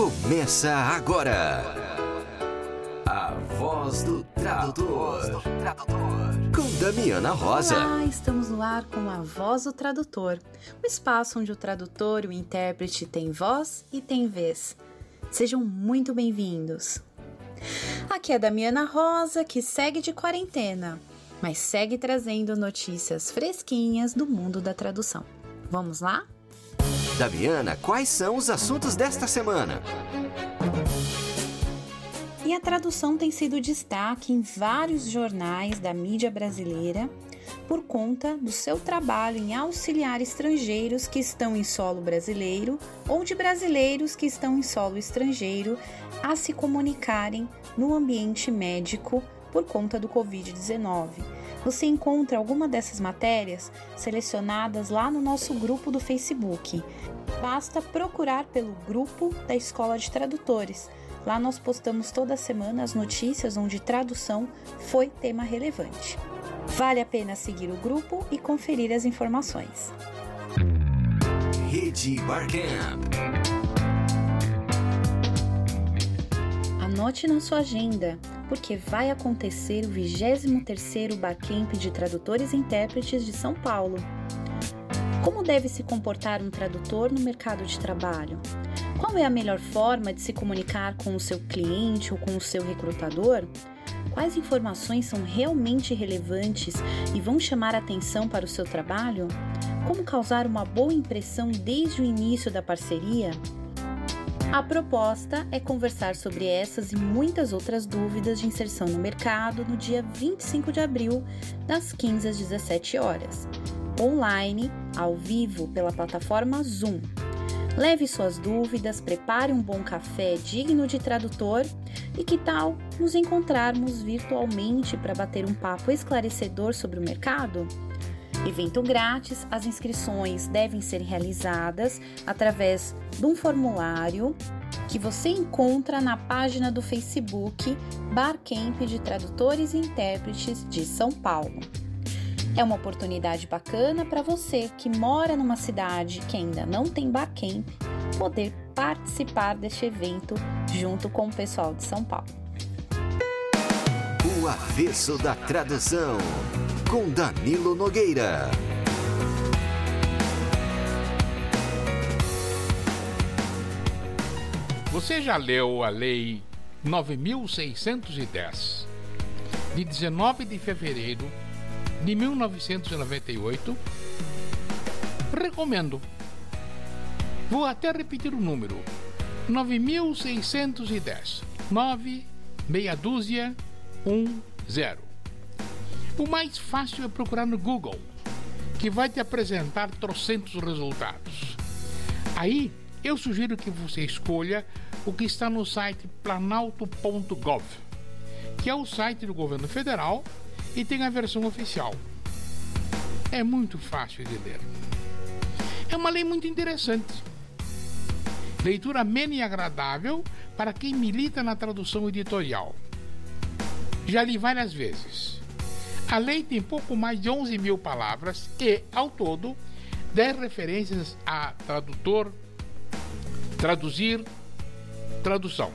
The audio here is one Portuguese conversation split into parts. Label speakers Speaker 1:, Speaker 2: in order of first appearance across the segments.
Speaker 1: Começa agora. A voz do tradutor. Com Damiana Rosa.
Speaker 2: Olá, estamos no ar com a Voz do Tradutor, o espaço onde o tradutor e o intérprete têm voz e têm vez. Sejam muito bem-vindos. Aqui é Damiana Rosa, que segue de quarentena, mas segue trazendo notícias fresquinhas do mundo da tradução. Vamos lá?
Speaker 1: Damiana, quais são os assuntos desta semana?
Speaker 2: E a tradução tem sido destaque em vários jornais da mídia brasileira por conta do seu trabalho em auxiliar estrangeiros que estão em solo brasileiro ou de brasileiros que estão em solo estrangeiro a se comunicarem no ambiente médico por conta do Covid-19. Você encontra alguma dessas matérias selecionadas lá no nosso grupo do Facebook. Basta procurar pelo grupo da Escola de Tradutores. Lá nós postamos toda semana as notícias onde tradução foi tema relevante. Vale a pena seguir o grupo e conferir as informações.
Speaker 1: Rede Barcamp.
Speaker 2: Anote na sua agenda, porque vai acontecer o 23º Barcamp de Tradutores e Intérpretes de São Paulo. Como deve se comportar um tradutor no mercado de trabalho? Qual é a melhor forma de se comunicar com o seu cliente ou com o seu recrutador? Quais informações são realmente relevantes e vão chamar atenção para o seu trabalho? Como causar uma boa impressão desde o início da parceria? A proposta é conversar sobre essas e muitas outras dúvidas de inserção no mercado no dia 25 de abril, das 15 às 17 horas, online, ao vivo, pela plataforma Zoom. Leve suas dúvidas, prepare um bom café digno de tradutor e que tal nos encontrarmos virtualmente para bater um papo esclarecedor sobre o mercado? Evento grátis, as inscrições devem ser realizadas através de um formulário que você encontra na página do Facebook Barcamp de Tradutores e Intérpretes de São Paulo. É uma oportunidade bacana para você que mora numa cidade que ainda não tem Barcamp poder participar deste evento junto com o pessoal de São Paulo.
Speaker 1: O avesso da tradução. Com Danilo Nogueira.
Speaker 3: Você já leu a Lei 9610, de 19 de fevereiro de 1998? Recomendo. Vou até repetir o número: 9610. 9, meia dúzia, 1, 0. O mais fácil é procurar no Google, que vai te apresentar trocentos resultados. Aí eu sugiro que você escolha o que está no site planalto.gov, que é o site do governo federal e tem a versão oficial. É muito fácil de ler. É uma lei muito interessante. Leitura amena e agradável para quem milita na tradução editorial. Já li várias vezes. A lei tem pouco mais de 11 mil palavras e, ao todo, 10 referências a tradutor, traduzir, tradução.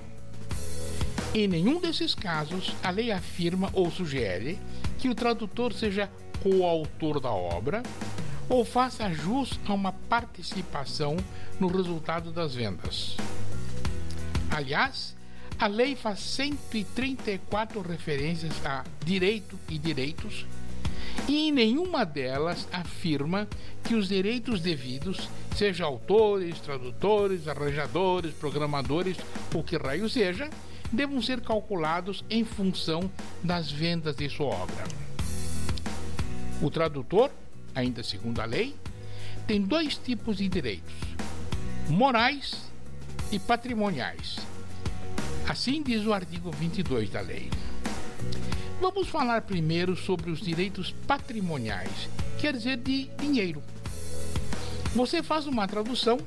Speaker 3: Em nenhum desses casos, a lei afirma ou sugere que o tradutor seja coautor da obra ou faça jus a uma participação no resultado das vendas. Aliás, a lei faz 134 referências a direito e direitos e em nenhuma delas afirma que os direitos devidos, seja autores, tradutores, arranjadores, programadores ou que raio seja, devam ser calculados em função das vendas de sua obra. O tradutor, ainda segundo a lei, tem dois tipos de direitos: morais e patrimoniais. Assim diz o artigo 22 da lei. Vamos falar primeiro sobre os direitos patrimoniais, quer dizer, de dinheiro. Você faz uma tradução,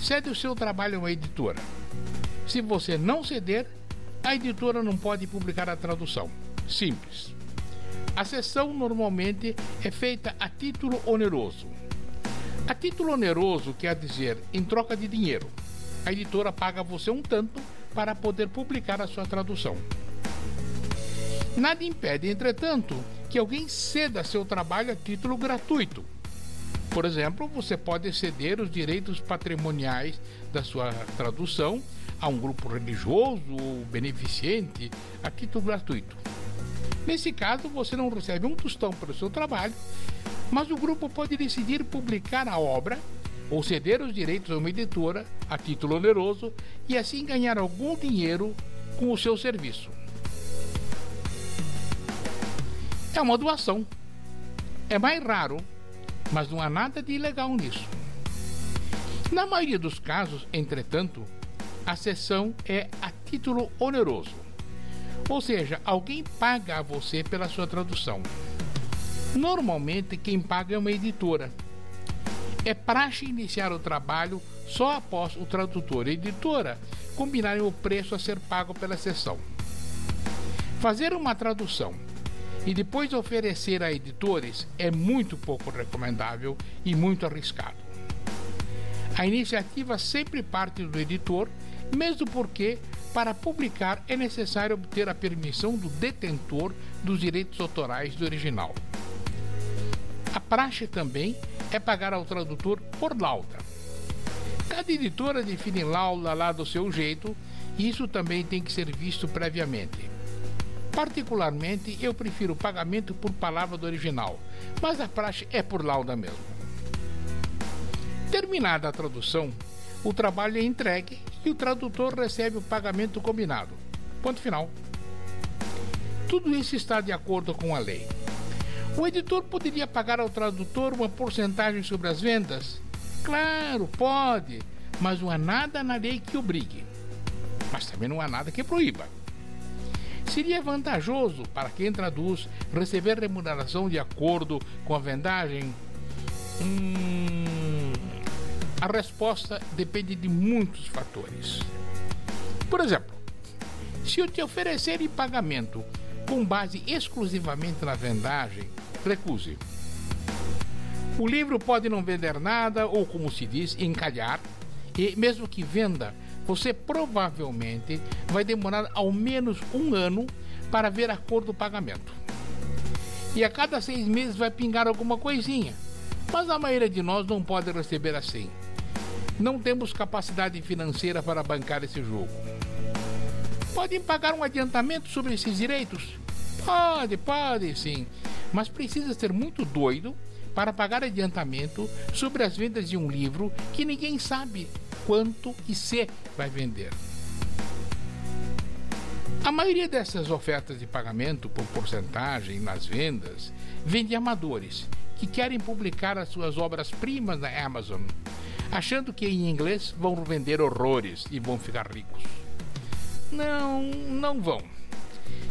Speaker 3: cede o seu trabalho a uma editora. Se você não ceder, a editora não pode publicar a tradução. Simples. A cessão normalmente é feita a título oneroso. A título oneroso quer dizer em troca de dinheiro. a editora paga você um tanto para poder publicar a sua tradução. Nada impede, entretanto, que alguém ceda seu trabalho a título gratuito. Por exemplo, você pode ceder os direitos patrimoniais da sua tradução a um grupo religioso ou beneficente a título gratuito. Nesse caso, você não recebe um tostão pelo seu trabalho, mas o grupo pode decidir publicar a obra ou ceder os direitos a uma editora a título oneroso e assim ganhar algum dinheiro com o seu serviço. É uma doação. É mais raro, mas não há nada de ilegal nisso. Na maioria dos casos, entretanto, a sessão é a título oneroso. Ou seja, alguém paga a você pela sua tradução. Normalmente, quem paga é uma editora é praxe iniciar o trabalho só após o tradutor e editora combinarem o preço a ser pago pela sessão. Fazer uma tradução e depois oferecer a editores é muito pouco recomendável e muito arriscado. A iniciativa sempre parte do editor, mesmo porque, para publicar, é necessário obter a permissão do detentor dos direitos autorais do original. A praxe também é pagar ao tradutor por lauda. Cada editora define lauda lá do seu jeito e isso também tem que ser visto previamente. Particularmente, eu prefiro pagamento por palavra do original, mas a praxe é por lauda mesmo. Terminada a tradução, o trabalho é entregue e o tradutor recebe o pagamento combinado. Ponto final. Tudo isso está de acordo com a lei. O editor poderia pagar ao tradutor uma porcentagem sobre as vendas? Claro, pode, mas não há nada na lei que obrigue. Mas também não há nada que proíba. Seria vantajoso para quem traduz receber remuneração de acordo com a vendagem? Hum, a resposta depende de muitos fatores. Por exemplo, se eu te oferecer em pagamento com base exclusivamente na vendagem, recuse. O livro pode não vender nada, ou como se diz, encalhar, e mesmo que venda, você provavelmente vai demorar ao menos um ano para ver a cor do pagamento. E a cada seis meses vai pingar alguma coisinha, mas a maioria de nós não pode receber assim. Não temos capacidade financeira para bancar esse jogo. Podem pagar um adiantamento sobre esses direitos? Pode, pode sim mas precisa ser muito doido para pagar adiantamento sobre as vendas de um livro que ninguém sabe quanto e se vai vender. A maioria dessas ofertas de pagamento por porcentagem nas vendas vem de amadores que querem publicar as suas obras-primas na Amazon, achando que em inglês vão vender horrores e vão ficar ricos. Não, não vão.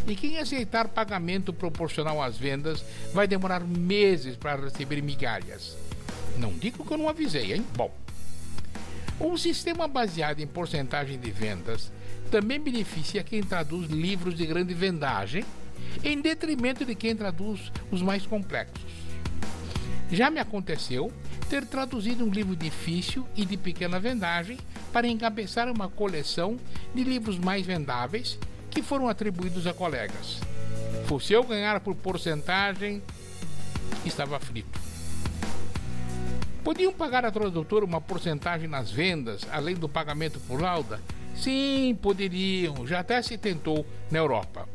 Speaker 3: E quem aceitar pagamento proporcional às vendas vai demorar meses para receber migalhas. Não digo que eu não avisei, hein? Bom. Um sistema baseado em porcentagem de vendas também beneficia quem traduz livros de grande vendagem, em detrimento de quem traduz os mais complexos. Já me aconteceu ter traduzido um livro difícil e de pequena vendagem para encabeçar uma coleção de livros mais vendáveis que foram atribuídos a colegas. Fosse eu ganhar por porcentagem, estava frito. Podiam pagar a tradutora uma porcentagem nas vendas, além do pagamento por lauda? Sim, poderiam, já até se tentou na Europa.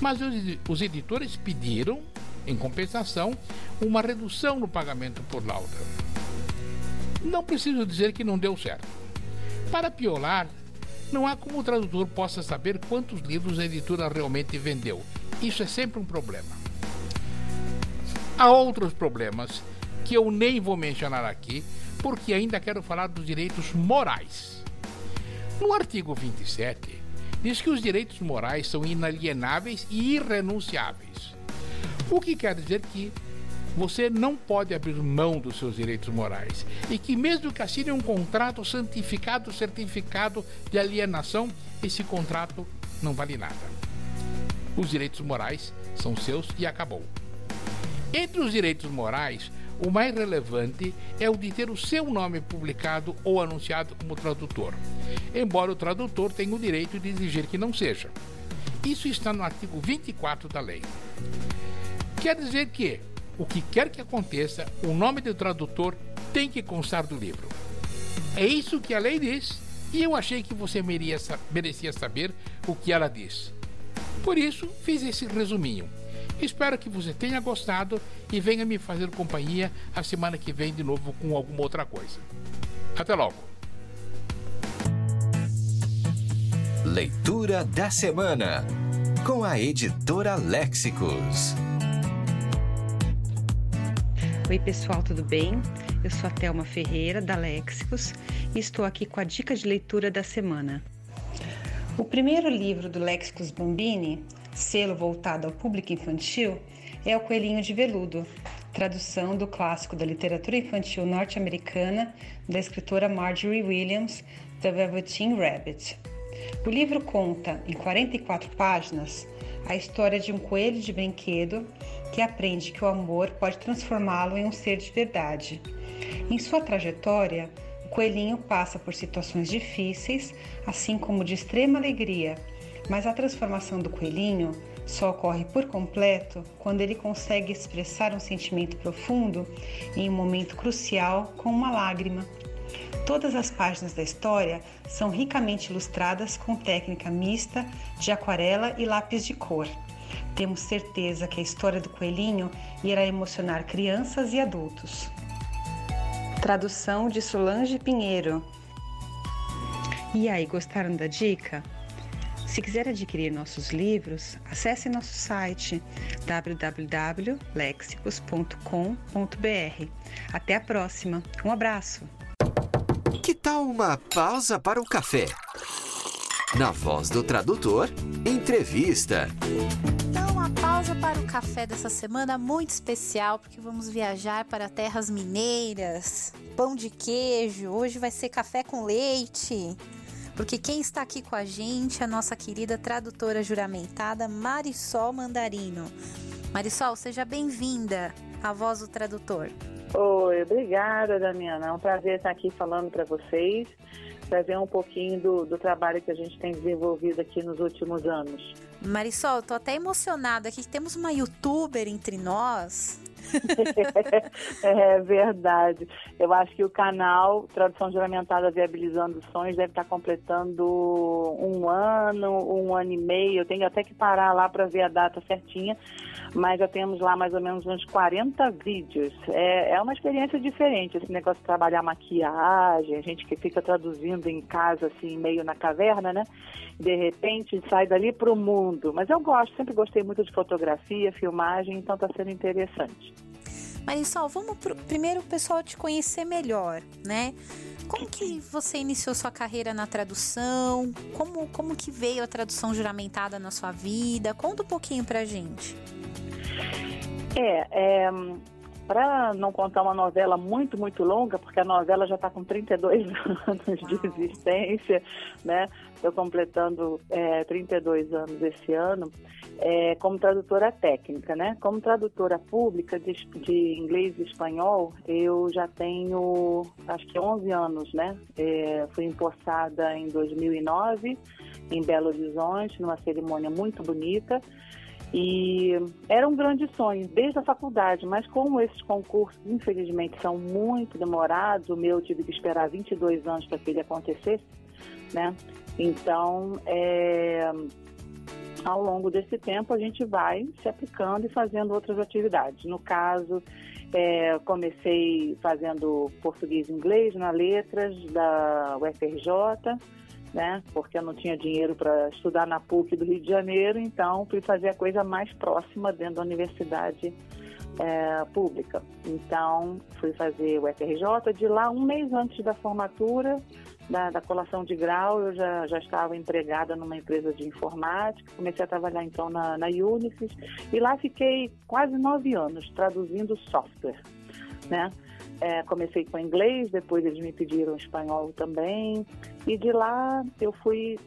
Speaker 3: Mas os editores pediram, em compensação, uma redução no pagamento por lauda. Não preciso dizer que não deu certo. Para piorar, não há como o tradutor possa saber quantos livros a editora realmente vendeu. Isso é sempre um problema. Há outros problemas que eu nem vou mencionar aqui, porque ainda quero falar dos direitos morais. No artigo 27, diz que os direitos morais são inalienáveis e irrenunciáveis. O que quer dizer que você não pode abrir mão dos seus direitos morais. E que, mesmo que assine um contrato santificado, certificado de alienação, esse contrato não vale nada. Os direitos morais são seus e acabou. Entre os direitos morais, o mais relevante é o de ter o seu nome publicado ou anunciado como tradutor, embora o tradutor tenha o direito de exigir que não seja. Isso está no artigo 24 da lei. Quer dizer que, o que quer que aconteça, o nome do tradutor tem que constar do livro. É isso que a lei diz e eu achei que você merecia saber o que ela diz. Por isso, fiz esse resuminho. Espero que você tenha gostado e venha me fazer companhia a semana que vem de novo com alguma outra coisa. Até logo!
Speaker 1: Leitura da Semana com a editora Léxicos.
Speaker 4: Oi, pessoal, tudo bem? Eu sou a Thelma Ferreira, da Léxicos, e estou aqui com a dica de leitura da semana. O primeiro livro do Léxicos Bambini, selo voltado ao público infantil, é O Coelhinho de Veludo, tradução do clássico da literatura infantil norte-americana da escritora Marjorie Williams, The Velveteen Rabbit. O livro conta, em 44 páginas, a história de um coelho de brinquedo que aprende que o amor pode transformá-lo em um ser de verdade. Em sua trajetória, o coelhinho passa por situações difíceis, assim como de extrema alegria, mas a transformação do coelhinho só ocorre por completo quando ele consegue expressar um sentimento profundo em um momento crucial com uma lágrima. Todas as páginas da história são ricamente ilustradas com técnica mista de aquarela e lápis de cor. Temos certeza que a história do coelhinho irá emocionar crianças e adultos. Tradução de Solange Pinheiro. E aí, gostaram da dica? Se quiser adquirir nossos livros, acesse nosso site www.lexicos.com.br. Até a próxima. Um abraço.
Speaker 1: Tal uma pausa para o café? Na voz do tradutor, entrevista.
Speaker 2: Então, uma pausa para o café dessa semana muito especial, porque vamos viajar para terras mineiras. Pão de queijo, hoje vai ser café com leite. Porque quem está aqui com a gente é a nossa querida tradutora juramentada Marisol Mandarino. Marisol, seja bem-vinda à voz do tradutor.
Speaker 5: Oi, obrigada, Damiana. É um prazer estar aqui falando para vocês, trazer um pouquinho do, do trabalho que a gente tem desenvolvido aqui nos últimos anos.
Speaker 2: Marisol, estou até emocionada aqui. Temos uma youtuber entre nós.
Speaker 5: é verdade. Eu acho que o canal Tradução Juramentada Viabilizando Sonhos deve estar completando um ano, um ano e meio. Eu tenho até que parar lá para ver a data certinha, mas já temos lá mais ou menos uns 40 vídeos. É, é uma experiência diferente, esse negócio de trabalhar maquiagem, a gente que fica traduzindo em casa, assim, meio na caverna, né? De repente sai dali para o mundo. Mas eu gosto, sempre gostei muito de fotografia, filmagem, então está sendo interessante.
Speaker 2: Marisol, vamos pro, primeiro o pessoal te conhecer melhor, né? Como que você iniciou sua carreira na tradução? Como, como que veio a tradução juramentada na sua vida? Conta um pouquinho pra gente.
Speaker 5: É, é para não contar uma novela muito, muito longa, porque a novela já está com 32 anos de existência, né? Estou completando é, 32 anos esse ano, é, como tradutora técnica, né? Como tradutora pública de, de, inglês e espanhol, eu já tenho, acho que 11 anos, né? É, fui empossada em 2009, em Belo Horizonte, numa cerimônia muito bonita, e era um grande sonho, desde a faculdade, mas como esses concursos, infelizmente, são muito demorados, o meu tive que esperar 22 anos para que ele acontecesse, né? Então, é, ao longo desse tempo, a gente vai se aplicando e fazendo outras atividades. No caso, é, comecei fazendo português e inglês na letras da UFRJ, né? Porque eu não tinha dinheiro para estudar na PUC do Rio de Janeiro, então fui fazer a coisa mais próxima dentro da universidade é, pública. Então fui fazer o FRJ, de lá um mês antes da formatura, da, da colação de grau, eu já, já estava empregada numa empresa de informática, comecei a trabalhar então na, na e lá fiquei quase nove anos traduzindo software, né? É, comecei com inglês, depois eles me pediram espanhol também. E de lá eu fui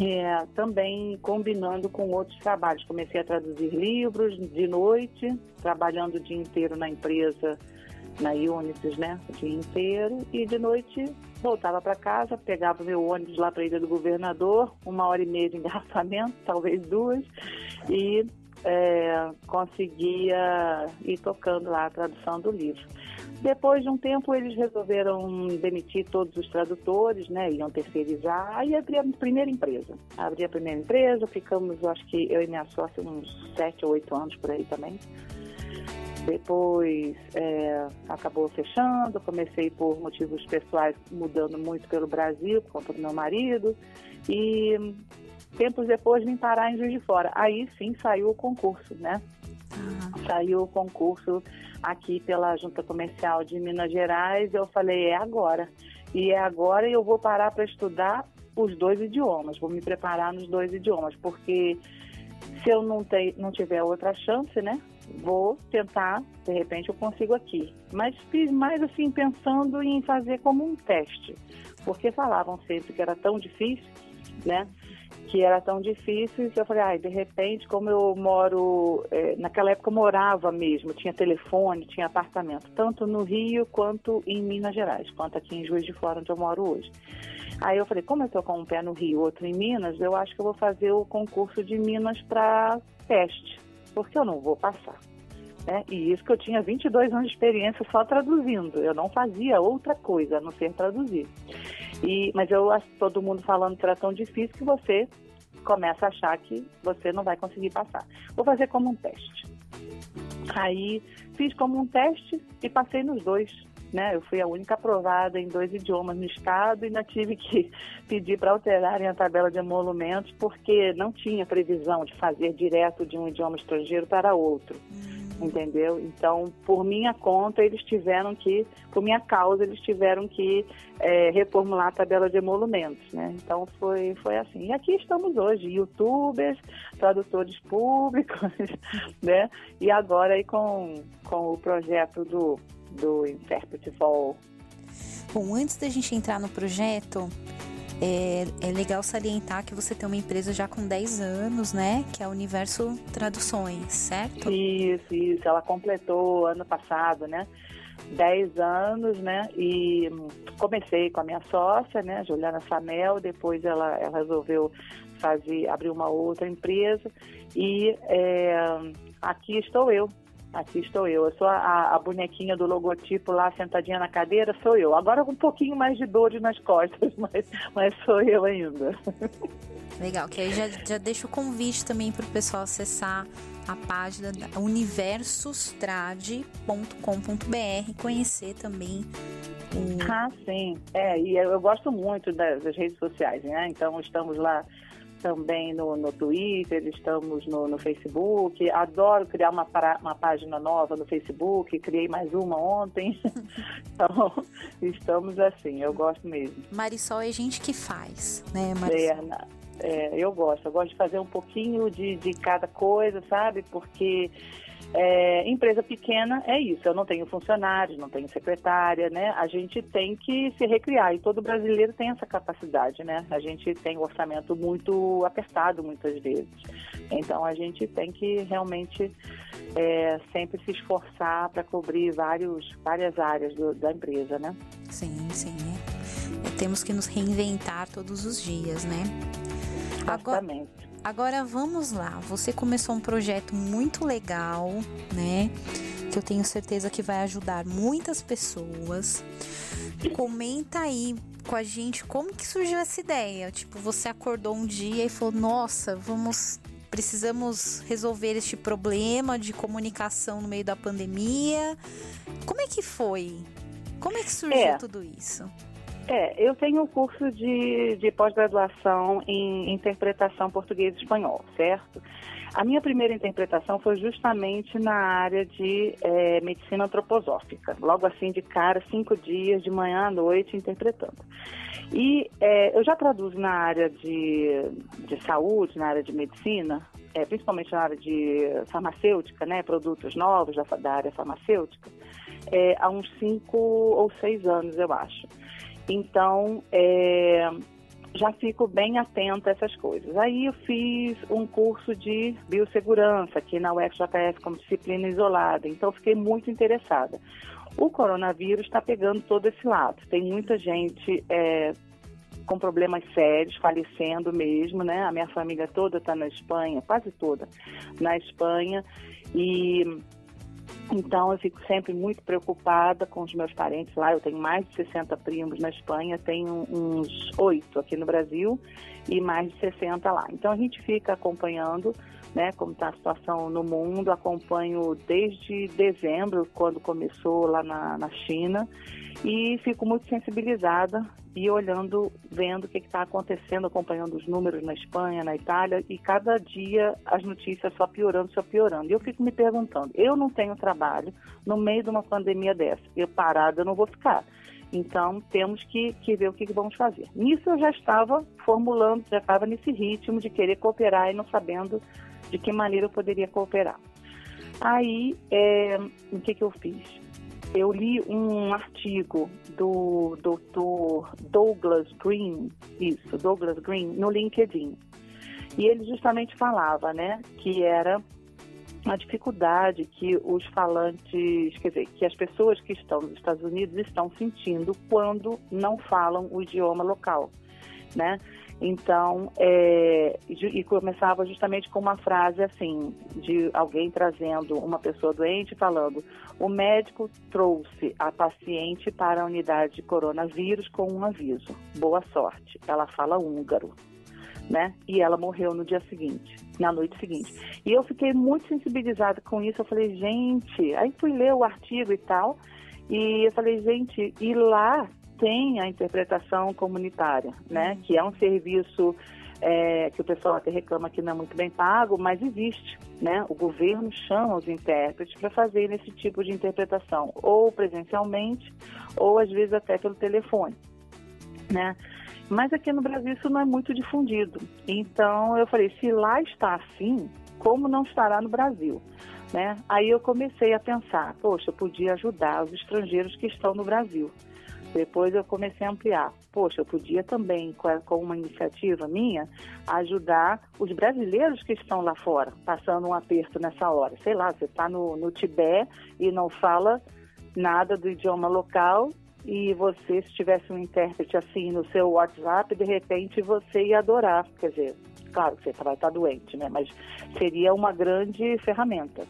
Speaker 5: é, também combinando com outros trabalhos. Comecei a traduzir livros de noite, trabalhando o dia inteiro na empresa, na Unisys, né? O dia inteiro. E de noite voltava para casa, pegava meu ônibus lá para a Ilha do Governador, uma hora e meia de engarrafamento, talvez duas, e é, conseguia ir tocando lá a tradução do livro. Depois de um tempo, eles resolveram demitir todos os tradutores, né? Iam terceirizar. Aí abri a primeira empresa. Abri a primeira empresa, ficamos, acho que eu e minha sócia, uns sete ou oito anos por aí também. Depois é, acabou fechando, comecei por motivos pessoais mudando muito pelo Brasil, por conta do meu marido. E tempos depois vim parar em Juiz de Fora. Aí sim saiu o concurso, né? Uhum. Saiu o concurso aqui pela Junta Comercial de Minas Gerais, eu falei, é agora. E é agora e eu vou parar para estudar os dois idiomas, vou me preparar nos dois idiomas, porque se eu não, te, não tiver outra chance, né, vou tentar, de repente eu consigo aqui. Mas fiz mais assim, pensando em fazer como um teste, porque falavam sempre que era tão difícil, né, que era tão difícil, eu falei, ai, de repente, como eu moro, é, naquela época eu morava mesmo, tinha telefone, tinha apartamento, tanto no Rio quanto em Minas Gerais, quanto aqui em Juiz de Fora, onde eu moro hoje. Aí eu falei, como eu estou com um pé no Rio, outro em Minas, eu acho que eu vou fazer o concurso de Minas para teste, porque eu não vou passar. Né? E isso que eu tinha 22 anos de experiência só traduzindo, eu não fazia outra coisa a não ser traduzir. E, mas eu acho todo mundo falando que era tão difícil que você começa a achar que você não vai conseguir passar. Vou fazer como um teste. Aí fiz como um teste e passei nos dois. Né? Eu fui a única aprovada em dois idiomas no estado e ainda tive que pedir para alterarem a tabela de emolumentos porque não tinha previsão de fazer direto de um idioma estrangeiro para outro. Hum entendeu? Então, por minha conta, eles tiveram que, por minha causa, eles tiveram que é, reformular a tabela de emolumentos, né? Então, foi, foi assim. E aqui estamos hoje, youtubers, tradutores públicos, né? E agora aí com, com o projeto do, do Interpret Fall.
Speaker 6: Bom, antes da gente entrar no projeto, é, é, legal salientar que você tem uma empresa já com 10 anos, né? Que é o Universo Traduções, certo?
Speaker 5: Isso, isso. Ela completou ano passado, né? 10 anos, né? E comecei com a minha sócia, né? Juliana Samel. Depois ela, ela resolveu fazer, abrir uma outra empresa. E é, aqui estou eu, Aqui estou eu. Eu sou a, a, bonequinha do logotipo lá sentadinha na cadeira, sou eu. Agora com um pouquinho mais de dor nas costas, mas, mas sou eu ainda.
Speaker 6: Legal, que aí já, já deixa o convite também para o pessoal acessar a página universostrade.com.br, conhecer também o...
Speaker 5: Ah, sim. É, e eu, eu gosto muito das, das redes sociais, né? Então estamos lá também no, no Twitter, estamos no, no Facebook. Adoro criar uma, uma página nova no Facebook, criei mais uma ontem. então, estamos assim, eu gosto mesmo.
Speaker 6: Marisol é gente que faz, né, Marisol?
Speaker 5: É, é, eu gosto, eu gosto de fazer um pouquinho de, de cada coisa, sabe? Porque é, empresa pequena é isso, eu não tenho funcionários, não tenho secretária, né? A gente tem que se recriar e todo brasileiro tem essa capacidade, né? A gente tem um orçamento muito apertado muitas vezes. Então a gente tem que realmente é, sempre se esforçar para cobrir vários, várias áreas do, da empresa, né?
Speaker 6: Sim, sim. É, temos que nos reinventar todos os dias, né?
Speaker 5: Exatamente.
Speaker 6: Agora... Vamos lá. Você começou um projeto muito legal, né? Que eu tenho certeza que vai ajudar muitas pessoas. Comenta aí com a gente como que surgiu essa ideia. Tipo, você acordou um dia e falou: "Nossa, vamos precisamos resolver este problema de comunicação no meio da pandemia". Como é que foi? Como é que surgiu é. tudo isso?
Speaker 5: É, eu tenho um curso de, de pós-graduação em interpretação português e espanhol, certo? A minha primeira interpretação foi justamente na área de é, medicina antroposófica, logo assim de cara, cinco dias, de manhã à noite, interpretando. E é, eu já traduzo na área de, de saúde, na área de medicina, é, principalmente na área de farmacêutica, né, produtos novos da, da área farmacêutica, é, há uns cinco ou seis anos, eu acho. Então, é, já fico bem atenta a essas coisas. Aí eu fiz um curso de biossegurança aqui na UFJF como disciplina isolada, então fiquei muito interessada. O coronavírus está pegando todo esse lado. Tem muita gente é, com problemas sérios, falecendo mesmo, né? A minha família toda está na Espanha, quase toda na Espanha. E então eu fico sempre muito preocupada com os meus parentes lá. Eu tenho mais de 60 primos na Espanha, tenho uns oito aqui no Brasil e mais de 60 lá. Então a gente fica acompanhando né, como está a situação no mundo. Acompanho desde dezembro, quando começou lá na, na China, e fico muito sensibilizada e olhando, vendo o que está acontecendo, acompanhando os números na Espanha, na Itália, e cada dia as notícias só piorando, só piorando. E eu fico me perguntando, eu não tenho trabalho no meio de uma pandemia dessa, eu parada eu não vou ficar. Então, temos que, que ver o que, que, vamos fazer. Nisso eu já estava formulando, já estava nesse ritmo de querer cooperar e não sabendo de que maneira eu poderia cooperar. Aí, é, o que, que eu fiz? Eu li um artigo do Dr. Douglas Green, isso, Douglas Green, no LinkedIn. E ele justamente falava, né, que era a dificuldade que os falantes, quer dizer, que as pessoas que estão nos Estados Unidos estão sentindo quando não falam o idioma local, né? Então, é, e começava justamente com uma frase assim, de alguém trazendo uma pessoa doente falando: o médico trouxe a paciente para a unidade de coronavírus com um aviso. Boa sorte. Ela fala húngaro. Né? E ela morreu no dia seguinte, na noite seguinte. E eu fiquei muito sensibilizada com isso. Eu falei, gente, aí fui ler o artigo e tal, e eu falei, gente, e lá tem a interpretação comunitária, né? Que é um serviço é, que o pessoal até reclama que não é muito bem pago, mas existe, né? O governo chama os intérpretes para fazer esse tipo de interpretação, ou presencialmente, ou às vezes até pelo telefone, né? Mas aqui no Brasil isso não é muito difundido. Então eu falei, se lá está assim, como não estará no Brasil? Né? Aí eu comecei a pensar, poxa, eu podia ajudar os estrangeiros que estão no Brasil. Depois eu comecei a ampliar. Poxa, eu podia também, com uma iniciativa minha, ajudar os brasileiros que estão lá fora, passando um aperto nessa hora. Sei lá, você está no, no Tibete e não fala nada do idioma local e você, se tivesse um intérprete assim no seu WhatsApp, de repente você ia adorar. Quer dizer, claro que você vai estar doente, né? Mas seria uma grande ferramenta.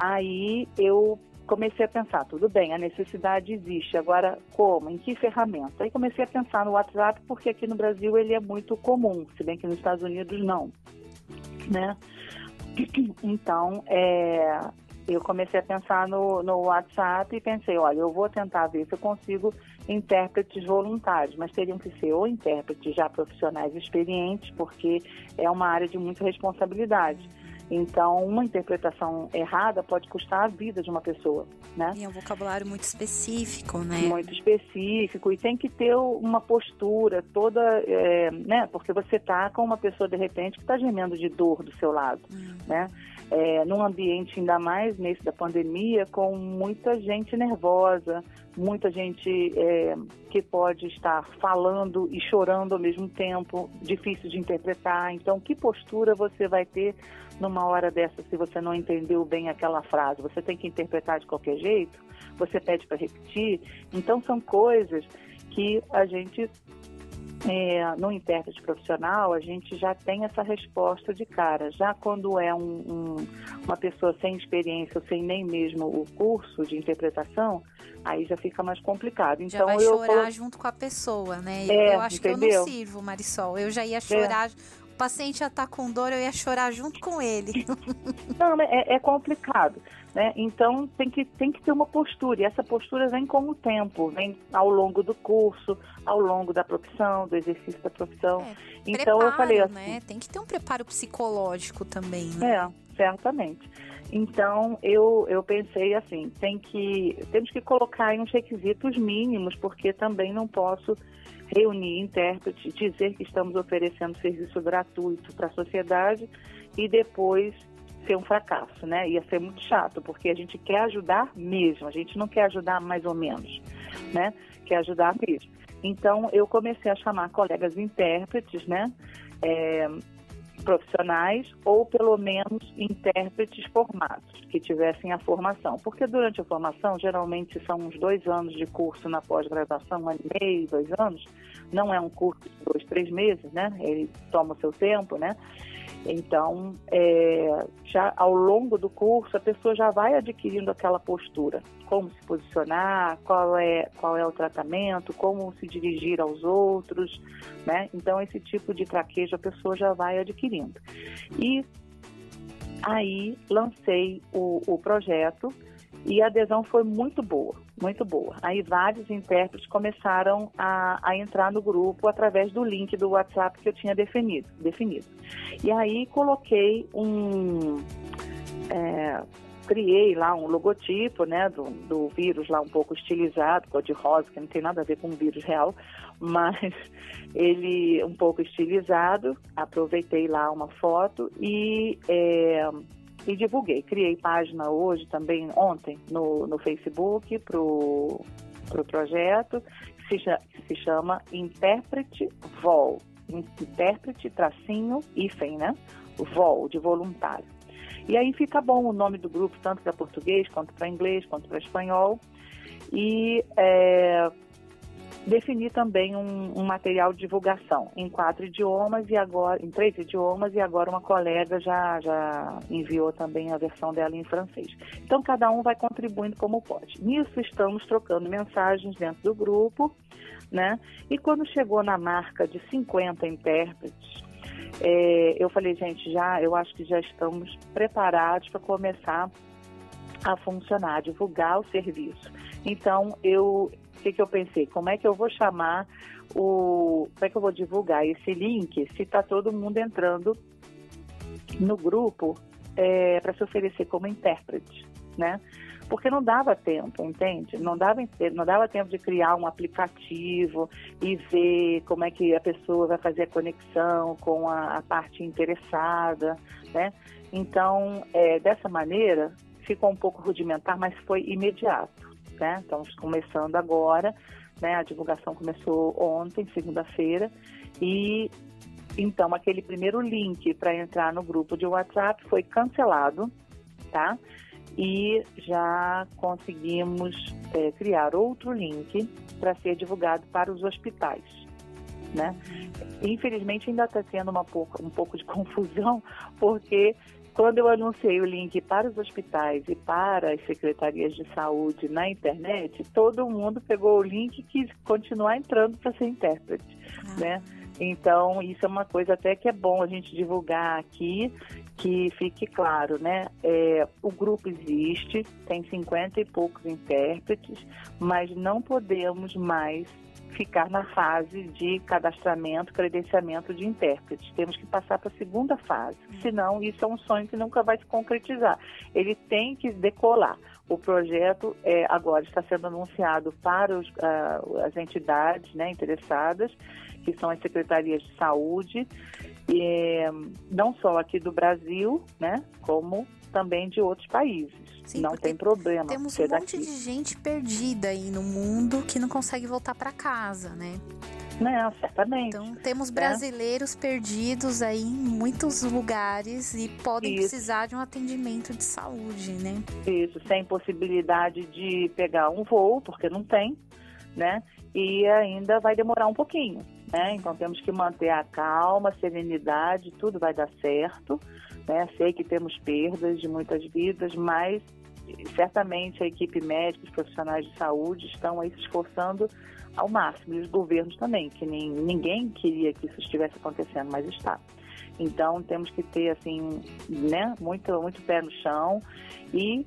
Speaker 5: Aí eu comecei a pensar, tudo bem, a necessidade existe, agora como, em que ferramenta? Aí comecei a pensar no WhatsApp, porque aqui no Brasil ele é muito comum, se bem que nos Estados Unidos não, né? Então, é, eu comecei a pensar no, no WhatsApp e pensei, olha, eu vou tentar ver se eu consigo intérpretes voluntários, mas teriam que ser ou intérpretes já profissionais experientes, porque é uma área de muita responsabilidade. Então, uma interpretação errada pode custar a vida de uma pessoa, né?
Speaker 2: E é um vocabulário muito específico, né?
Speaker 5: Muito específico e tem que ter uma postura toda, é, né? Porque você tá com uma pessoa de repente que está gemendo de dor do seu lado, hum. né? É, num ambiente ainda mais nesse da pandemia, com muita gente nervosa, muita gente é, que pode estar falando e chorando ao mesmo tempo, difícil de interpretar. Então, que postura você vai ter numa hora dessa se você não entendeu bem aquela frase? Você tem que interpretar de qualquer jeito? Você pede para repetir? Então, são coisas que a gente é, no intérprete profissional, a gente já tem essa resposta de cara. Já quando é um, um, uma pessoa sem experiência, sem nem mesmo o curso de interpretação, aí já fica mais complicado.
Speaker 2: Então, já vai
Speaker 5: eu
Speaker 2: chorar junto com a pessoa, né? É, eu acho entendeu? que eu não sirvo, Marisol. Eu já ia chorar. É paciente já tá com dor, eu ia chorar junto com ele.
Speaker 5: Não, é, é complicado. Né? Então tem que, tem que ter uma postura, e essa postura vem com o tempo, vem ao longo do curso, ao longo da profissão, do exercício da profissão. É, então
Speaker 2: preparo,
Speaker 5: eu falei assim.
Speaker 2: Né? Tem que ter um preparo psicológico também, né?
Speaker 5: É, certamente. Então eu, eu pensei assim, tem que, temos que colocar em uns requisitos mínimos, porque também não posso reunir intérpretes, dizer que estamos oferecendo serviço gratuito para a sociedade e depois ser um fracasso, né? Ia ser muito chato, porque a gente quer ajudar mesmo, a gente não quer ajudar mais ou menos, né? Quer ajudar mesmo. Então, eu comecei a chamar colegas intérpretes, né? É, profissionais ou pelo menos intérpretes formados que tivessem a formação, porque durante a formação geralmente são uns dois anos de curso na pós-graduação, um ano e meio, dois anos, não é um curso de dois, três meses, né? Ele toma o seu tempo, né? Então, é, já ao longo do curso, a pessoa já vai adquirindo aquela postura, como se posicionar, qual é, qual é o tratamento, como se dirigir aos outros, né? Então, esse tipo de traquejo a pessoa já vai adquirindo. E aí lancei o, o projeto e a adesão foi muito boa, muito boa. Aí vários intérpretes começaram a, a entrar no grupo através do link do WhatsApp que eu tinha definido. definido. E aí coloquei um. É, criei lá um logotipo né, do, do vírus lá um pouco estilizado, cor de rosa, que não tem nada a ver com o vírus real, mas ele um pouco estilizado. Aproveitei lá uma foto e. É, e divulguei. Criei página hoje também, ontem, no, no Facebook para o pro projeto, que se, se chama Intérprete VOL. Intérprete, tracinho, hífen, né? VOL, de voluntário. E aí fica bom o nome do grupo, tanto para português, quanto para inglês, quanto para espanhol. E é, defini também um, um, material de divulgação em quatro idiomas e agora em três idiomas e agora uma colega já já enviou também a versão dela em francês. Então cada um vai contribuindo como pode. Nisso estamos trocando mensagens dentro do grupo, né? E quando chegou na marca de 50 intérpretes, é, eu falei gente já eu acho que já estamos preparados para começar a funcionar, divulgar o serviço. Então eu que, que eu pensei? Como é que eu vou chamar o. Como é que eu vou divulgar esse link se está todo mundo entrando no grupo é, para se oferecer como intérprete, né? Porque não dava tempo, entende? Não dava, não dava tempo de criar um aplicativo e ver como é que a pessoa vai fazer a conexão com a, a parte interessada, né? Então, é, dessa maneira, ficou um pouco rudimentar, mas foi imediato né? Estamos começando agora, né? A divulgação começou ontem, segunda-feira, e então aquele primeiro link para entrar no grupo de WhatsApp foi cancelado, tá? E já conseguimos é, criar outro link para ser divulgado para os hospitais. Né? Infelizmente ainda está tendo uma pouco, um pouco de confusão, porque quando eu anunciei o link para os hospitais e para as secretarias de saúde na internet, todo mundo pegou o link e quis continuar entrando para ser intérprete, ah. né? Então, isso é uma coisa até que é bom a gente divulgar aqui, que fique claro, né? É, o grupo existe, tem 50 e poucos intérpretes, mas não podemos mais ficar na fase de cadastramento, credenciamento de intérpretes. Temos que passar para a segunda fase, hum. senão isso é um sonho que nunca vai se concretizar. Ele tem que decolar. O projeto é, agora está sendo anunciado para os, uh, as entidades né, interessadas, que são as secretarias de saúde, e, não só aqui do Brasil, né, como também de outros países. Sim, não tem problema.
Speaker 2: Temos um monte de gente perdida aí no mundo que não consegue voltar para casa, né?
Speaker 5: Não, certamente.
Speaker 2: Então temos né? brasileiros é. perdidos aí em muitos lugares e podem Isso. precisar de um atendimento de saúde, né?
Speaker 5: Isso, sem possibilidade de pegar um voo, porque não tem, né? E ainda vai demorar um pouquinho, né? Então temos que manter a calma, a serenidade, tudo vai dar certo. Né? Sei que temos perdas de muitas vidas, mas certamente a equipe médica, os profissionais de saúde estão aí se esforçando ao máximo, e os governos também, que nem, ninguém queria que isso estivesse acontecendo, mas está. Então temos que ter assim, né, muito, muito pé no chão e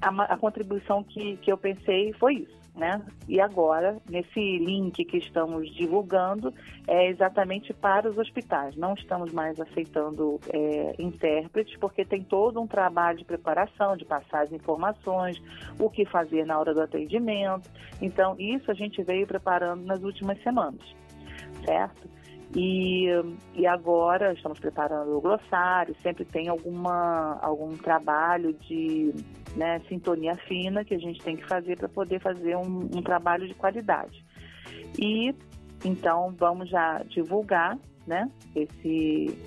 Speaker 5: a, a contribuição que, que eu pensei foi isso né? E agora, nesse link que estamos divulgando, é exatamente para os hospitais. Não estamos mais aceitando é, intérpretes, porque tem todo um trabalho de preparação, de passar as informações, o que fazer na hora do atendimento. Então, isso a gente veio preparando nas últimas semanas, certo? E, e agora estamos preparando o glossário, sempre tem alguma, algum trabalho de né, sintonia fina que a gente tem que fazer para poder fazer um, um, trabalho de qualidade. E Então, vamos já divulgar né, esse,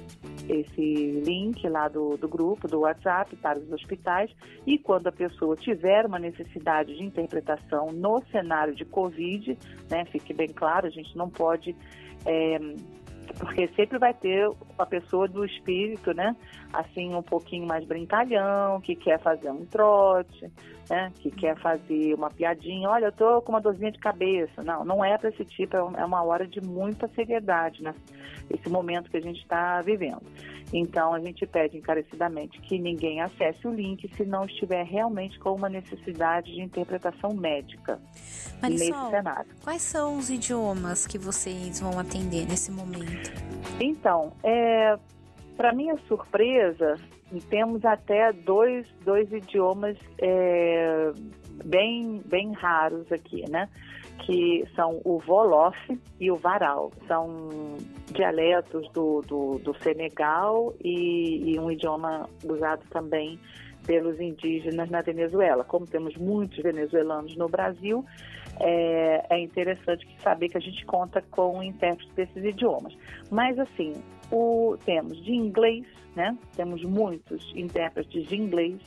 Speaker 5: esse link lá do, do grupo, do WhatsApp para os hospitais. E quando a pessoa tiver uma necessidade de interpretação no cenário de Covid, né, fique bem claro, a gente não pode. É, porque sempre vai ter a pessoa do espírito, né? Assim, um pouquinho mais brincalhão, que quer fazer um trote, né? Que quer fazer uma piadinha. Olha, eu tô com uma dorzinha de cabeça. Não, não é para esse tipo, é uma hora de muita seriedade, né? Esse momento que a gente está vivendo. Então, a gente pede encarecidamente que ninguém acesse o link se não estiver realmente com uma necessidade de interpretação médica
Speaker 2: Marisol, nesse cenário. Quais são os idiomas que vocês vão atender nesse momento?
Speaker 5: Então, é, para minha surpresa, temos até dois, dois idiomas é, bem, bem raros aqui, né? que são o Wolof e o Varal. São dialetos do, do, do Senegal e, e, um idioma usado também pelos indígenas na Venezuela. Como temos muitos venezuelanos no Brasil, é, é interessante saber que a gente conta com intérpretes desses idiomas. Mas, assim, o, temos de inglês, né? Temos muitos intérpretes de inglês,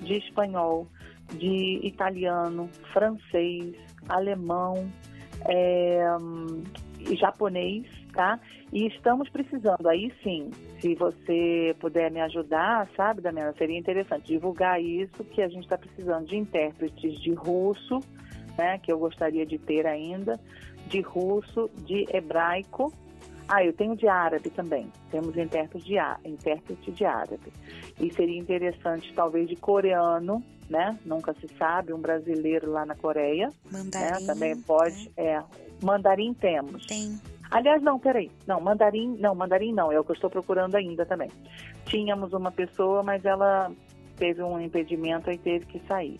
Speaker 5: de espanhol, de italiano, francês, alemão é, e japonês, tá? E estamos precisando, aí sim, se você puder me ajudar, sabe, Damiana, seria interessante divulgar isso, que a gente está precisando de intérpretes de russo, né, que eu gostaria de ter ainda, de russo, de hebraico, ah, eu tenho de árabe também. Temos intérprete de, intérprete de árabe. E seria interessante, talvez, de coreano, né? Nunca se sabe, um brasileiro lá na Coreia.
Speaker 2: Né? Mandarim.
Speaker 5: Né? Também pode. É. é. Mandarim temos.
Speaker 2: Tem.
Speaker 5: Aliás, não, peraí. Não, mandarim, não, mandarim não, é o que eu estou procurando ainda também. Tínhamos uma pessoa, mas ela teve um impedimento e teve que sair.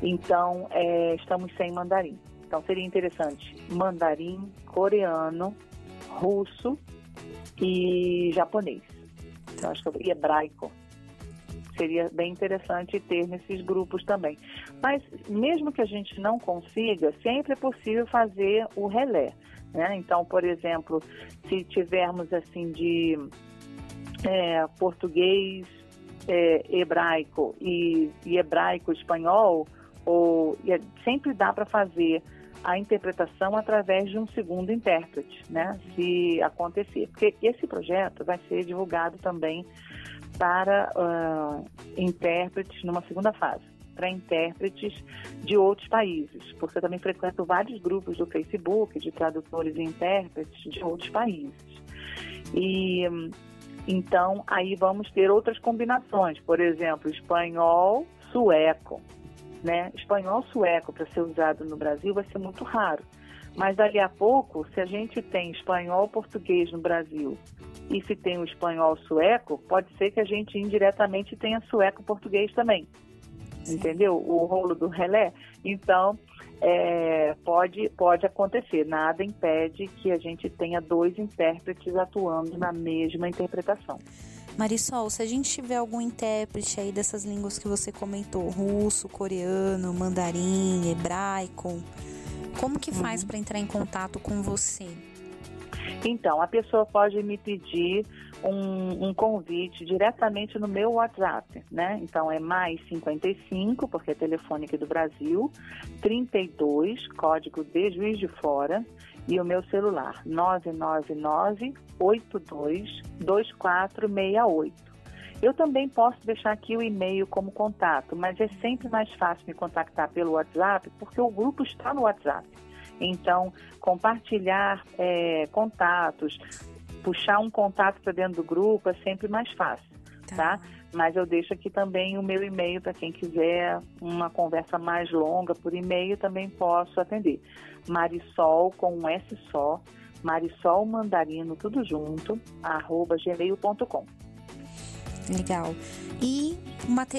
Speaker 5: Então, é, estamos sem mandarim. Então, seria interessante mandarim, coreano, russo e japonês. Eu acho que e hebraico. Seria bem interessante ter nesses grupos também. Mas mesmo que a gente não consiga, sempre é possível fazer o relé. Né? Então, por exemplo, se tivermos assim de é, português, é, hebraico e, e hebraico espanhol, ou é, sempre dá para fazer a interpretação através de um segundo intérprete, né? Se acontecer. Porque esse projeto vai ser divulgado também para uh, intérpretes numa segunda fase, para intérpretes de outros países, porque eu também frequento vários grupos do Facebook de tradutores e intérpretes de outros países. E então aí vamos ter outras combinações, por exemplo, espanhol, sueco, né? Espanhol sueco para ser usado no Brasil vai ser muito raro. Mas dali a pouco, se a gente tem espanhol português no Brasil e se tem o espanhol sueco, pode ser que a gente indiretamente tenha sueco português também. Sim. Entendeu? O rolo do relé. Então, é, pode, pode acontecer. Nada impede que a gente tenha dois intérpretes atuando na mesma interpretação.
Speaker 2: Marisol, se a gente tiver algum intérprete aí dessas línguas que você comentou, russo, coreano, mandarim, hebraico, como que faz uhum. para entrar em contato com você?
Speaker 5: Então, a pessoa pode me pedir um, um, convite diretamente no meu WhatsApp, né? Então é mais 55, porque é telefone aqui do Brasil, 32, código de Juiz de Fora, e o meu celular 999 82 2468. Eu também posso deixar aqui o e-mail como contato, mas é sempre mais fácil me contactar pelo WhatsApp, porque o grupo está no WhatsApp. Então, compartilhar é, contatos, puxar um contato para dentro do grupo é sempre mais fácil, tá? tá? Mas eu deixo aqui também o meu e-mail para quem quiser uma conversa mais longa por e-mail, também posso atender. Marisol com um S só, Marisol Mandarino, tudo junto, arroba gmail.com.
Speaker 2: Legal. E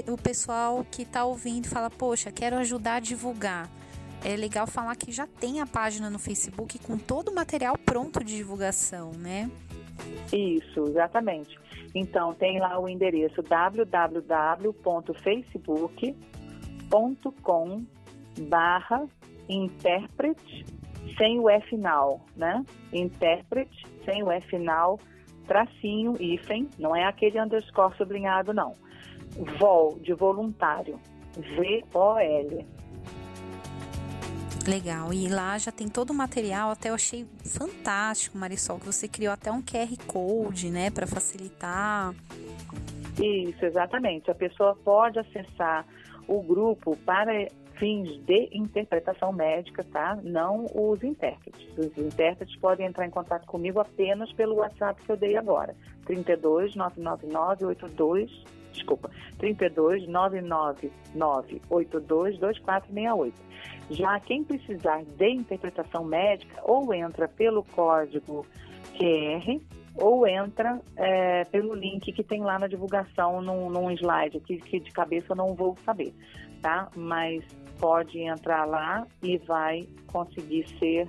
Speaker 2: o pessoal que está ouvindo fala, poxa, quero ajudar a divulgar. É legal falar que já tem a página no Facebook com todo o material pronto de divulgação, né?
Speaker 5: Isso, exatamente. Então, tem lá o endereço www.facebook.com barra intérprete sem o F final, né? Intérprete, sem o F final, tracinho, hífen, não é aquele underscore sublinhado, não. VOL, de voluntário. V-O-L.
Speaker 6: Legal. E lá já tem todo o material, até eu achei fantástico, Marisol, que você criou até um QR Code, né, para facilitar.
Speaker 5: Isso, exatamente. A pessoa pode acessar o grupo para fins de interpretação médica, tá? Não os intérpretes. Os intérpretes podem entrar em contato comigo apenas pelo WhatsApp que eu dei agora. 32 999 82 desculpa, 32 999 82 2468. Já quem precisar de interpretação médica ou entra pelo código QR ou entra é, pelo link que tem lá na divulgação num, num slide, que, que de cabeça eu não vou saber, tá? Mas pode entrar lá e vai conseguir ser,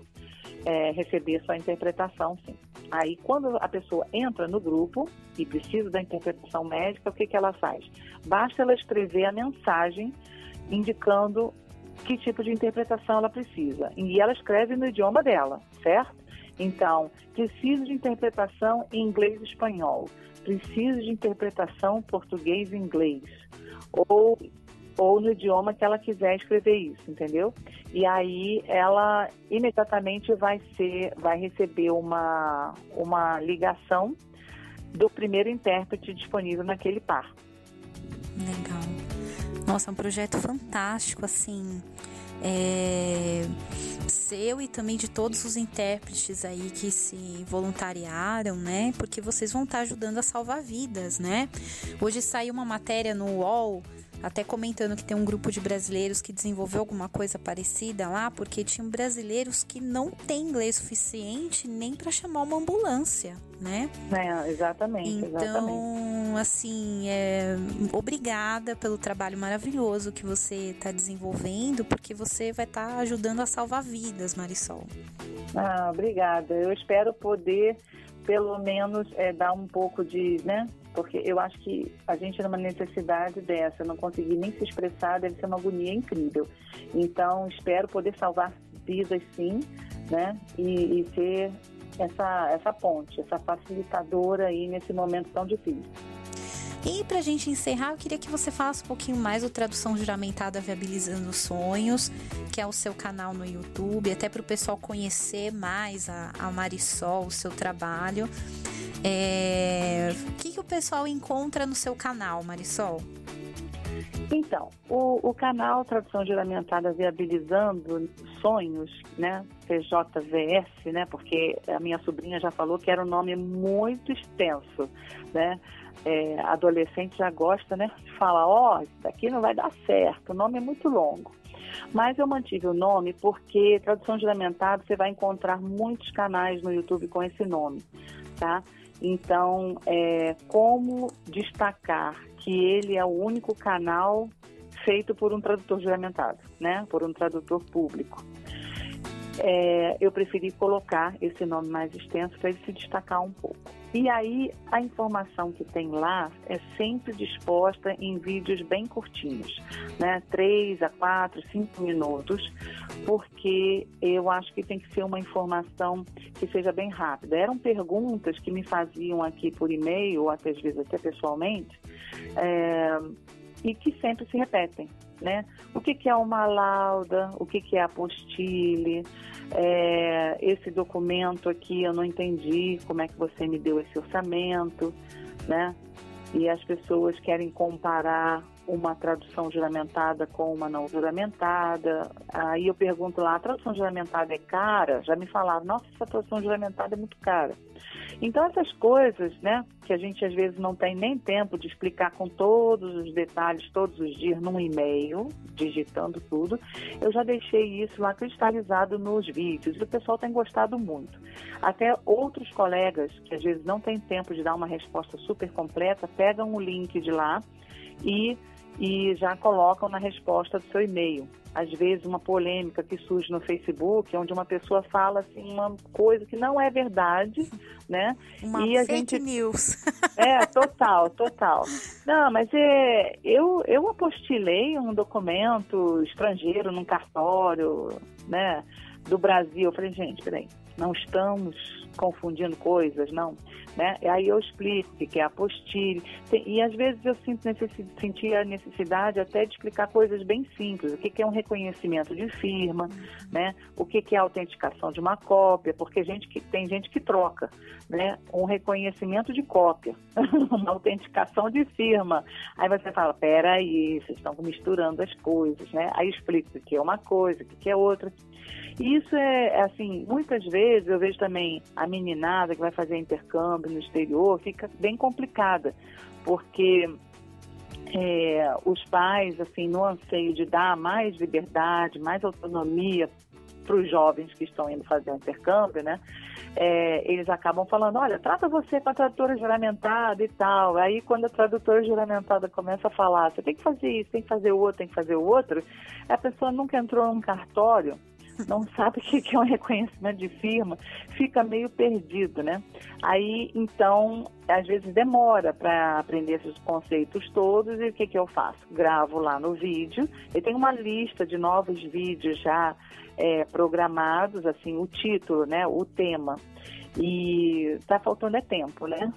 Speaker 5: é, receber sua interpretação, sim. Aí, quando a pessoa entra no grupo e precisa da interpretação médica, o que, que ela faz? Basta ela escrever a mensagem indicando que tipo de interpretação ela precisa. E ela escreve no idioma dela, certo? Então, preciso de interpretação em inglês e espanhol, preciso de interpretação português e inglês, ou, ou no idioma que ela quiser escrever isso, entendeu? E aí ela imediatamente vai ser, vai receber uma, uma ligação do primeiro intérprete disponível naquele par.
Speaker 6: Legal. Nossa, é um projeto fantástico, assim. É seu e também de todos os intérpretes aí que se voluntariaram, né? Porque vocês vão estar ajudando a salvar vidas, né? Hoje saiu uma matéria no UOL até comentando que tem um grupo de brasileiros que desenvolveu alguma coisa parecida lá, porque tinham brasileiros que não têm inglês suficiente nem para chamar uma ambulância, né?
Speaker 5: É, exatamente.
Speaker 6: Então,
Speaker 5: exatamente.
Speaker 6: assim, é, obrigada pelo trabalho maravilhoso que você está desenvolvendo, porque você vai estar tá ajudando a salvar vidas, Marisol.
Speaker 5: Ah, obrigada. Eu espero poder, pelo menos, é, dar um pouco de, né, porque eu acho que a gente numa necessidade dessa, não conseguir nem se expressar, deve ser uma agonia incrível. Então, espero poder salvar vidas sim, né? E, e ser essa, essa ponte, essa facilitadora aí nesse momento tão difícil.
Speaker 6: E para a gente encerrar, eu queria que você falasse um pouquinho mais do Tradução Juramentada Viabilizando Sonhos, que é o seu canal no YouTube, até para o pessoal conhecer mais a, a Marisol, o seu trabalho. É... O que, que o pessoal encontra no seu canal, Marisol?
Speaker 5: Então, o, o canal Tradução Juramentada Viabilizando Sonhos, né, TJVS, né, porque a minha sobrinha já falou que era um nome muito extenso, né, é, adolescente já gosta, né, de falar, ó, oh, isso daqui não vai dar certo, o nome é muito longo. Mas eu mantive o nome porque tradução juramentada você vai encontrar muitos canais no YouTube com esse nome, tá? Então, é, como destacar que ele é o único canal feito por um tradutor juramentado, né? Por um tradutor público. É, eu preferi colocar esse nome mais extenso para ele se destacar um pouco. E aí, a informação que tem lá é sempre disposta em vídeos bem curtinhos, né? 3 a 4, 5 minutos, porque eu acho que tem que ser uma informação que seja bem rápida. Eram perguntas que me faziam aqui por e-mail, ou até às vezes até pessoalmente, é, e que sempre se repetem. Né? O que, que é uma lauda, o que, que é apostile, é, esse documento aqui eu não entendi, como é que você me deu esse orçamento, né? E as pessoas querem comparar uma tradução juramentada com uma não juramentada. Aí eu pergunto lá, a tradução juramentada é cara? Já me falaram, nossa, essa tradução juramentada é muito cara. Então essas coisas, né, que a gente às vezes não tem nem tempo de explicar com todos os detalhes todos os dias num e-mail, digitando tudo, eu já deixei isso lá cristalizado nos vídeos e o pessoal tem gostado muito. Até outros colegas que às vezes não têm tempo de dar uma resposta super completa, pegam o link de lá e e já colocam na resposta do seu e-mail. Às vezes, uma polêmica que surge no Facebook, onde uma pessoa fala assim, uma coisa que não é verdade, né?
Speaker 6: Uma
Speaker 5: e a
Speaker 6: fake
Speaker 5: gente...
Speaker 6: news.
Speaker 5: É, total, total. Não, mas é, eu, eu apostilei um documento estrangeiro num cartório, né? do Brasil. Eu falei, gente, peraí, não estamos confundindo coisas, não. Né? E aí eu explico que é apostille. E às vezes eu sinto necessidade, senti a necessidade até de explicar coisas bem simples. O que é um reconhecimento de firma, né? o que é a autenticação de uma cópia, porque gente que, tem gente que troca né? um reconhecimento de cópia, uma autenticação de firma. Aí você fala, peraí, vocês estão misturando as coisas. Né? Aí explico o que é uma coisa, o que é outra. E isso é, é, assim, muitas vezes eu vejo também a meninada que vai fazer intercâmbio no exterior, fica bem complicada, porque é, os pais, assim, no anseio de dar mais liberdade, mais autonomia para os jovens que estão indo fazer intercâmbio, né? É, eles acabam falando, olha, trata você com a tradutora juramentada e tal. Aí quando a tradutora juramentada começa a falar, você tem que fazer isso, tem que fazer o outro, tem que fazer o outro, a pessoa nunca entrou num cartório não sabe o que é um reconhecimento de firma, fica meio perdido, né? Aí, então, às vezes demora para aprender esses conceitos todos e o que, que eu faço? Gravo lá no vídeo, e tem uma lista de novos vídeos já é, programados, assim, o título, né, o tema. E tá faltando é tempo, né?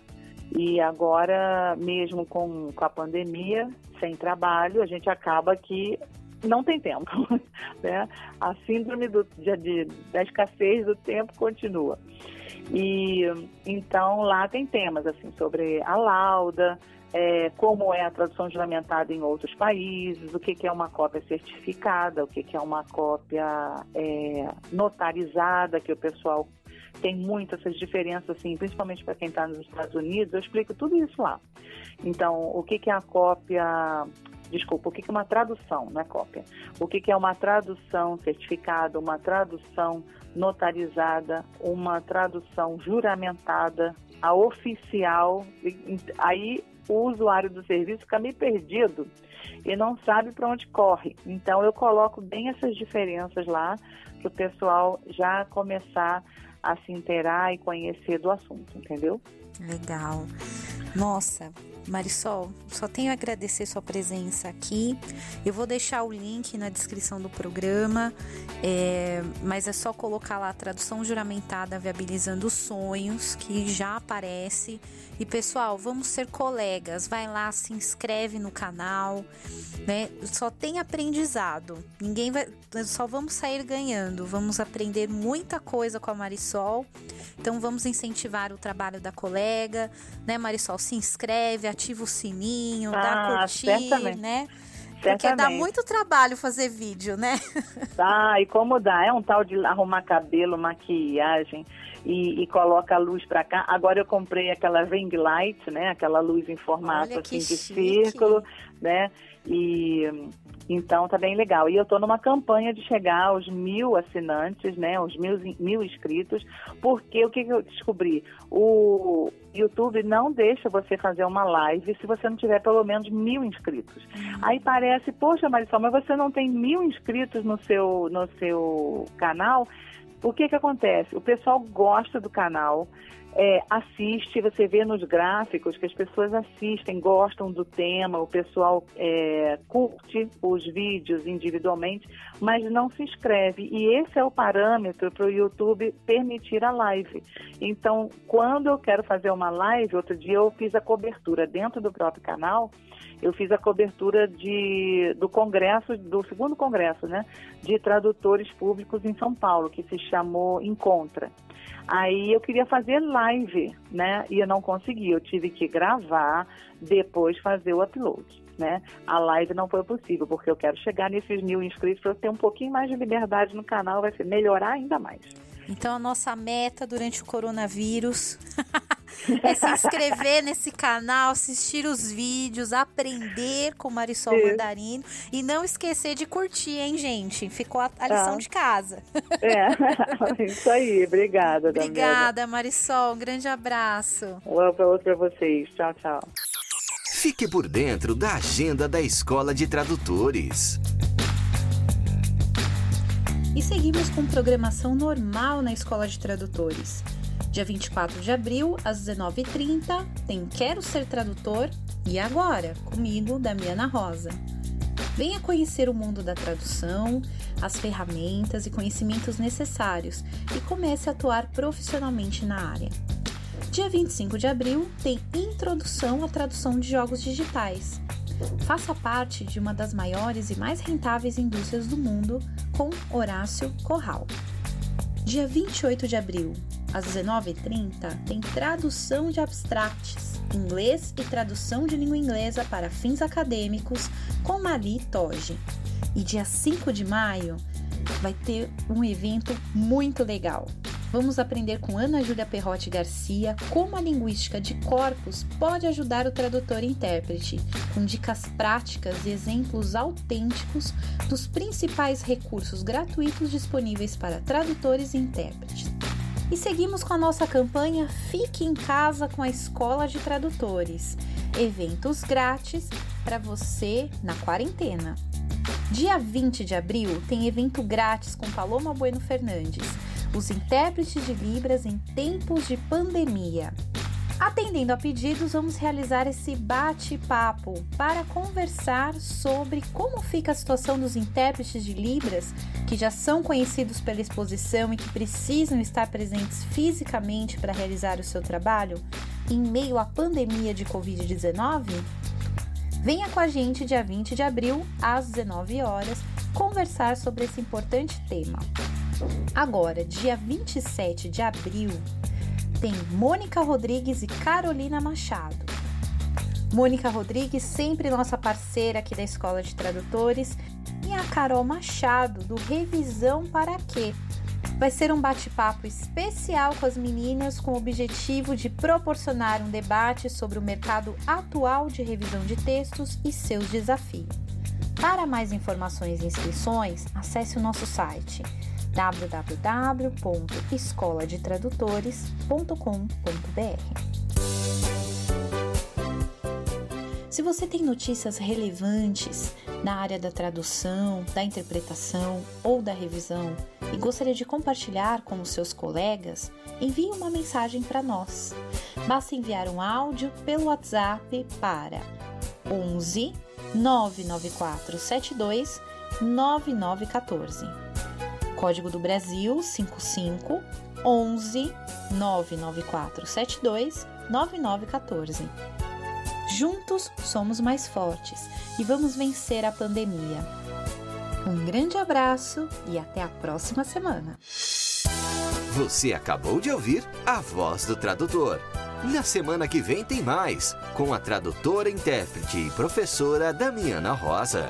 Speaker 5: E agora, mesmo com, com a pandemia, sem trabalho, a gente acaba que não tem tempo. Né? A síndrome do, de, de, da escassez do tempo continua. E então lá tem temas assim sobre a lauda, é, como é a tradução juramentada em outros países, o que, que é uma cópia certificada, o que, que é uma cópia é, notarizada, que o pessoal tem muito essas diferenças, assim, principalmente para quem está nos Estados Unidos, eu explico tudo isso lá. Então, o que, que é a cópia desculpa, o que é uma tradução, não é cópia? O que é uma tradução certificada, uma tradução notarizada, uma tradução juramentada, a oficial. Aí o usuário do serviço fica meio perdido e não sabe para onde corre. Então eu coloco bem essas diferenças lá para o pessoal já começar a se inteirar e conhecer do assunto, entendeu?
Speaker 2: Legal. Nossa, Marisol, só tenho a agradecer sua presença aqui. Eu vou deixar o link na descrição do programa, é, mas é só colocar lá a tradução juramentada viabilizando sonhos, que já aparece. E pessoal, vamos ser colegas. Vai lá, se inscreve no canal, né? Só tem aprendizado. Ninguém vai, só vamos sair ganhando. Vamos aprender muita coisa com a Marisol. Então vamos incentivar o trabalho da colega, né, Marisol? Se inscreve, ativa o sininho, ah, dá curtir, certamente. né? Porque dá muito trabalho fazer vídeo, né?
Speaker 5: Dá, e como dá? É um tal de arrumar cabelo, maquiagem e, e coloca a luz para cá. Agora eu comprei aquela ring light, né? Aquela luz em formato Olha, assim de chique. círculo, né? E então tá bem legal. E eu estou numa campanha de chegar aos mil assinantes, né? Aos mil, mil inscritos, porque o que, que eu descobri? O YouTube não deixa você fazer uma live se você não tiver pelo menos mil inscritos. Uhum. Aí parece, poxa, Marisol, mas você não tem mil inscritos no seu, no seu canal? O que que acontece? O pessoal gosta do canal, é, assiste, você vê nos gráficos que as pessoas assistem, gostam do tema, o pessoal é, curte os vídeos individualmente, mas não se inscreve. E esse é o parâmetro para o YouTube permitir a live. Então, quando eu quero fazer uma live, outro dia eu fiz a cobertura dentro do próprio canal, eu fiz a cobertura de, do congresso, do segundo congresso, né, de tradutores públicos em São Paulo, que se chamou Encontra. Aí eu queria fazer live, né? E eu não consegui. Eu tive que gravar, depois fazer o upload. Né? A live não foi possível, porque eu quero chegar nesses mil inscritos para ter um pouquinho mais de liberdade no canal, vai ser melhorar ainda mais.
Speaker 2: Então a nossa meta durante o coronavírus é se inscrever nesse canal, assistir os vídeos, aprender com Marisol Isso. Mandarino e não esquecer de curtir, hein, gente? Ficou a, a lição ah. de casa.
Speaker 5: É, isso aí. Obrigada,
Speaker 2: Obrigada, Marisol. Um grande abraço.
Speaker 5: Um outro para vocês. Tchau, tchau.
Speaker 1: Fique por dentro da agenda da Escola de Tradutores.
Speaker 2: E seguimos com programação normal na Escola de Tradutores. Dia 24 de abril, às 19h30, tem Quero Ser Tradutor e Agora, comigo, Damiana Rosa. Venha conhecer o mundo da tradução, as ferramentas e conhecimentos necessários e comece a atuar profissionalmente na área. Dia 25 de abril tem Introdução à Tradução de Jogos Digitais. Faça parte de uma das maiores e mais rentáveis indústrias do mundo com Horácio Corral. Dia 28 de abril, às 19h30, tem tradução de abstracts, inglês e tradução de língua inglesa para fins acadêmicos com Mali Toge. E dia 5 de maio vai ter um evento muito legal. Vamos aprender com Ana Júlia Perrotti Garcia como a linguística de corpos pode ajudar o tradutor e intérprete, com dicas práticas e exemplos autênticos dos principais recursos gratuitos disponíveis para tradutores e intérpretes. E seguimos com a nossa campanha Fique em Casa com a Escola de Tradutores. Eventos grátis para você na quarentena. Dia 20 de abril tem evento grátis com Paloma Bueno Fernandes os intérpretes de Libras em tempos de pandemia. Atendendo a pedidos, vamos realizar esse bate-papo para conversar sobre como fica a situação dos intérpretes de Libras, que já são conhecidos pela exposição e que precisam estar presentes fisicamente para realizar o seu trabalho em meio à pandemia de Covid-19? Venha com a gente dia 20 de abril, às 19 horas, conversar sobre esse importante tema. Agora, dia 27 de abril, tem Mônica Rodrigues e Carolina Machado. Mônica Rodrigues, sempre nossa parceira aqui da Escola de Tradutores, e a Carol Machado, do Revisão para Quê? Vai ser um bate-papo especial com as meninas com o objetivo de proporcionar um debate sobre o mercado atual de revisão de textos e seus desafios. Para mais informações e inscrições, acesse o nosso site www.escoladetradutores.com.br. Se você tem notícias relevantes na área da tradução, da interpretação ou da revisão e gostaria de compartilhar com os seus colegas, envie uma mensagem para nós. Basta enviar um áudio pelo WhatsApp para 11 99472 9914 Código do Brasil 55 11 99472 9914. Juntos somos mais fortes e vamos vencer a pandemia. Um grande abraço e até a próxima semana.
Speaker 1: Você acabou de ouvir a voz do tradutor. Na semana que vem tem mais, com a tradutora, intérprete e professora Damiana Rosa.